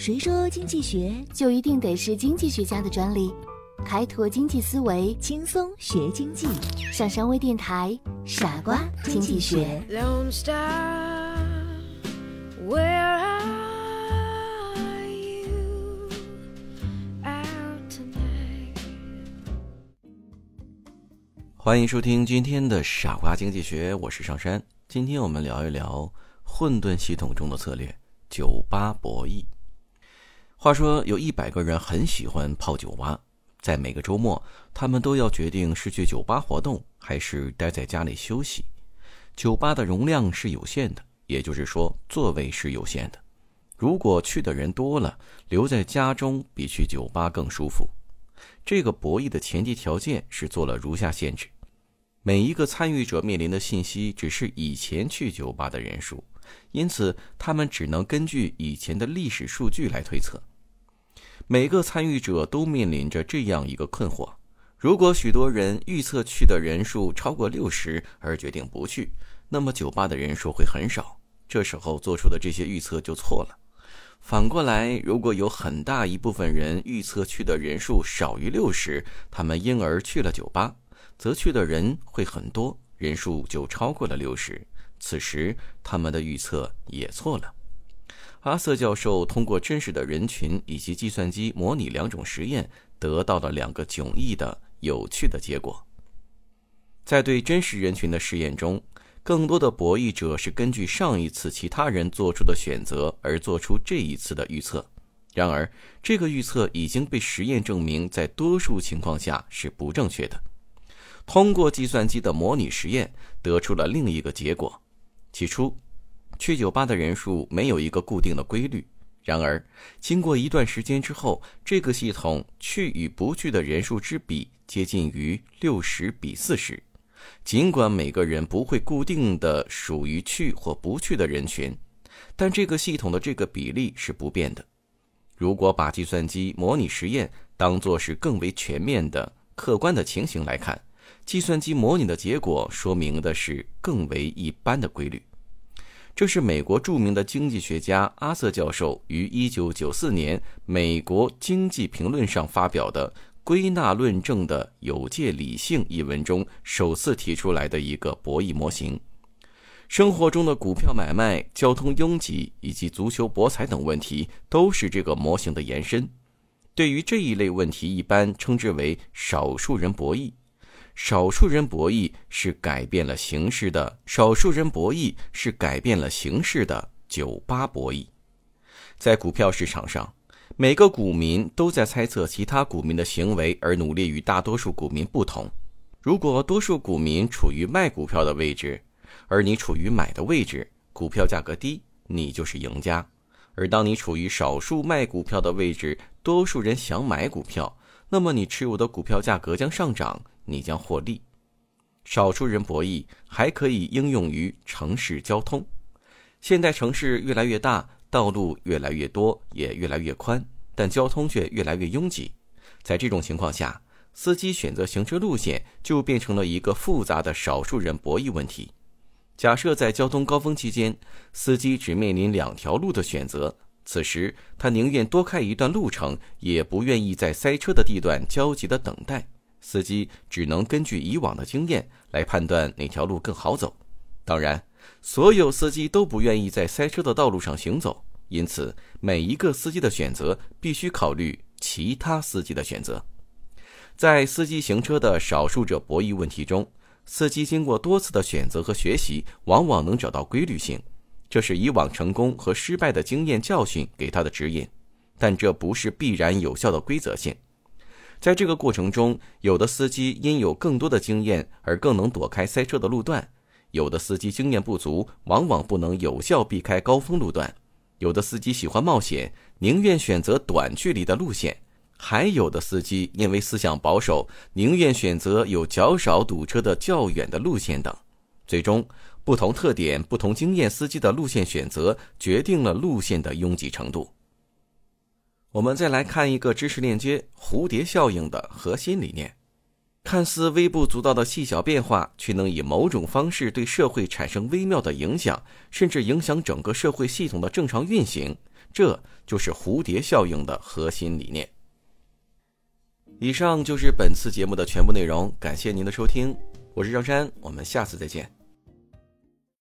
谁说经济学就一定得是经济学家的专利？开拓经济思维，轻松学经济？上山微电台，傻瓜经济学。欢迎收听今天的傻瓜经济学，我是上山。今天我们聊一聊混沌系统中的策略——酒吧博弈。话说，有一百个人很喜欢泡酒吧，在每个周末，他们都要决定是去酒吧活动，还是待在家里休息。酒吧的容量是有限的，也就是说，座位是有限的。如果去的人多了，留在家中比去酒吧更舒服。这个博弈的前提条件是做了如下限制：每一个参与者面临的信息只是以前去酒吧的人数，因此他们只能根据以前的历史数据来推测。每个参与者都面临着这样一个困惑：如果许多人预测去的人数超过六十而决定不去，那么酒吧的人数会很少。这时候做出的这些预测就错了。反过来，如果有很大一部分人预测去的人数少于六十，他们因而去了酒吧，则去的人会很多，人数就超过了六十。此时，他们的预测也错了。阿瑟教授通过真实的人群以及计算机模拟两种实验，得到了两个迥异的有趣的结果。在对真实人群的试验中，更多的博弈者是根据上一次其他人做出的选择而做出这一次的预测。然而，这个预测已经被实验证明在多数情况下是不正确的。通过计算机的模拟实验，得出了另一个结果。起初，去酒吧的人数没有一个固定的规律。然而，经过一段时间之后，这个系统去与不去的人数之比接近于六十比四十。尽管每个人不会固定的属于去或不去的人群，但这个系统的这个比例是不变的。如果把计算机模拟实验当作是更为全面的客观的情形来看，计算机模拟的结果说明的是更为一般的规律。这是美国著名的经济学家阿瑟教授于1994年《美国经济评论》上发表的《归纳论证的有界理性》一文中首次提出来的一个博弈模型。生活中的股票买卖、交通拥挤以及足球博彩等问题都是这个模型的延伸。对于这一类问题，一般称之为少数人博弈。少数人博弈是改变了形式的，少数人博弈是改变了形式的酒吧博弈。在股票市场上，每个股民都在猜测其他股民的行为，而努力与大多数股民不同。如果多数股民处于卖股票的位置，而你处于买的位置，股票价格低，你就是赢家；而当你处于少数卖股票的位置，多数人想买股票，那么你持有的股票价格将上涨。你将获利。少数人博弈还可以应用于城市交通。现代城市越来越大，道路越来越多，也越来越宽，但交通却越来越拥挤。在这种情况下，司机选择行车路线就变成了一个复杂的少数人博弈问题。假设在交通高峰期间，司机只面临两条路的选择，此时他宁愿多开一段路程，也不愿意在塞车的地段焦急的等待。司机只能根据以往的经验来判断哪条路更好走。当然，所有司机都不愿意在塞车的道路上行走，因此每一个司机的选择必须考虑其他司机的选择。在司机行车的少数者博弈问题中，司机经过多次的选择和学习，往往能找到规律性，这是以往成功和失败的经验教训给他的指引，但这不是必然有效的规则性。在这个过程中，有的司机因有更多的经验而更能躲开塞车的路段；有的司机经验不足，往往不能有效避开高峰路段；有的司机喜欢冒险，宁愿选择短距离的路线；还有的司机因为思想保守，宁愿选择有较少堵车的较远的路线等。最终，不同特点、不同经验司机的路线选择，决定了路线的拥挤程度。我们再来看一个知识链接：蝴蝶效应的核心理念。看似微不足道的细小变化，却能以某种方式对社会产生微妙的影响，甚至影响整个社会系统的正常运行。这就是蝴蝶效应的核心理念。以上就是本次节目的全部内容，感谢您的收听，我是张山，我们下次再见。